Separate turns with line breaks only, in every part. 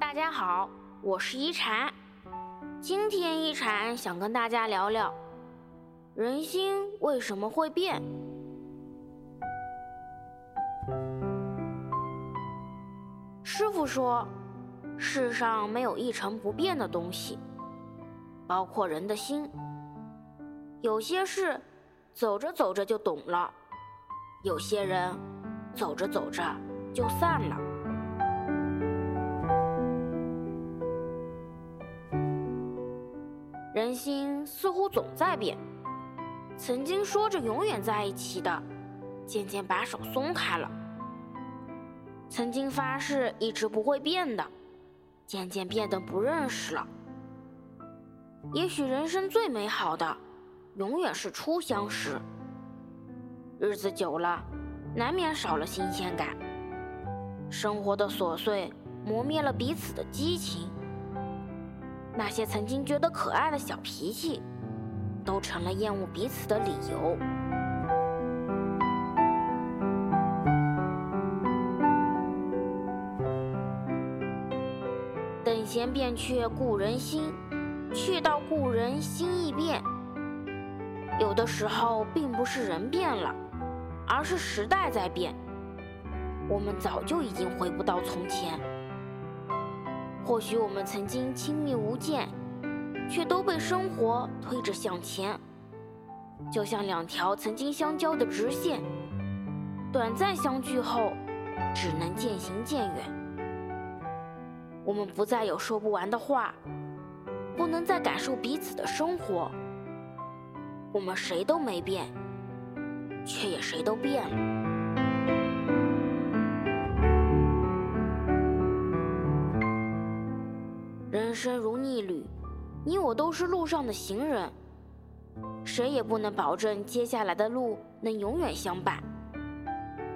大家好，我是一禅。今天一禅想跟大家聊聊，人心为什么会变？师傅说，世上没有一成不变的东西，包括人的心。有些事，走着走着就懂了；有些人，走着走着就散了。人心似乎总在变，曾经说着永远在一起的，渐渐把手松开了；曾经发誓一直不会变的，渐渐变得不认识了。也许人生最美好的，永远是初相识。日子久了，难免少了新鲜感，生活的琐碎磨灭了彼此的激情。那些曾经觉得可爱的小脾气，都成了厌恶彼此的理由。等闲变却故人心，却道故人心易变。有的时候，并不是人变了，而是时代在变。我们早就已经回不到从前。或许我们曾经亲密无间，却都被生活推着向前，就像两条曾经相交的直线，短暂相聚后，只能渐行渐远。我们不再有说不完的话，不能再感受彼此的生活。我们谁都没变，却也谁都变了。人生如逆旅，你我都是路上的行人，谁也不能保证接下来的路能永远相伴。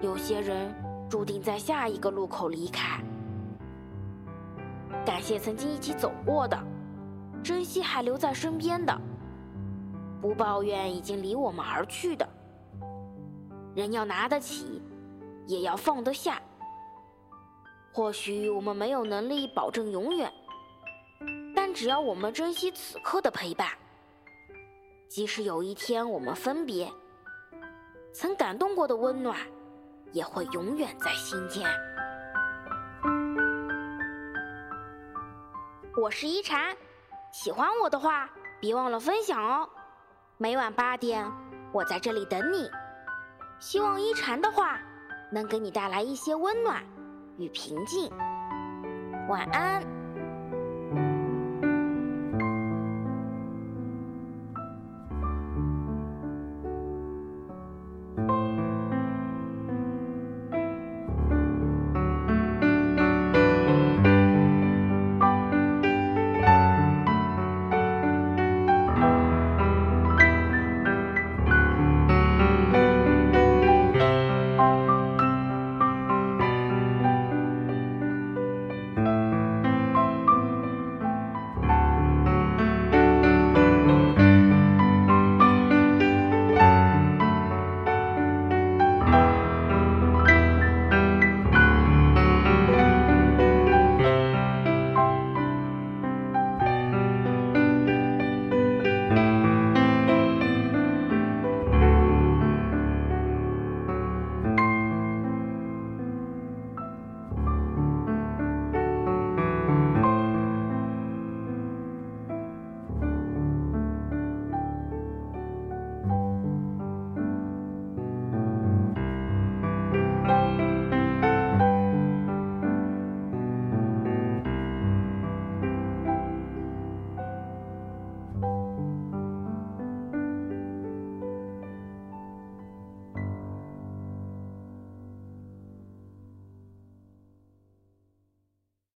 有些人注定在下一个路口离开。感谢曾经一起走过的，珍惜还留在身边的，不抱怨已经离我们而去的。人要拿得起，也要放得下。或许我们没有能力保证永远。但只要我们珍惜此刻的陪伴，即使有一天我们分别，曾感动过的温暖，也会永远在心间。我是一禅，喜欢我的话，别忘了分享哦。每晚八点，我在这里等你。希望一禅的话能给你带来一些温暖与平静。晚安。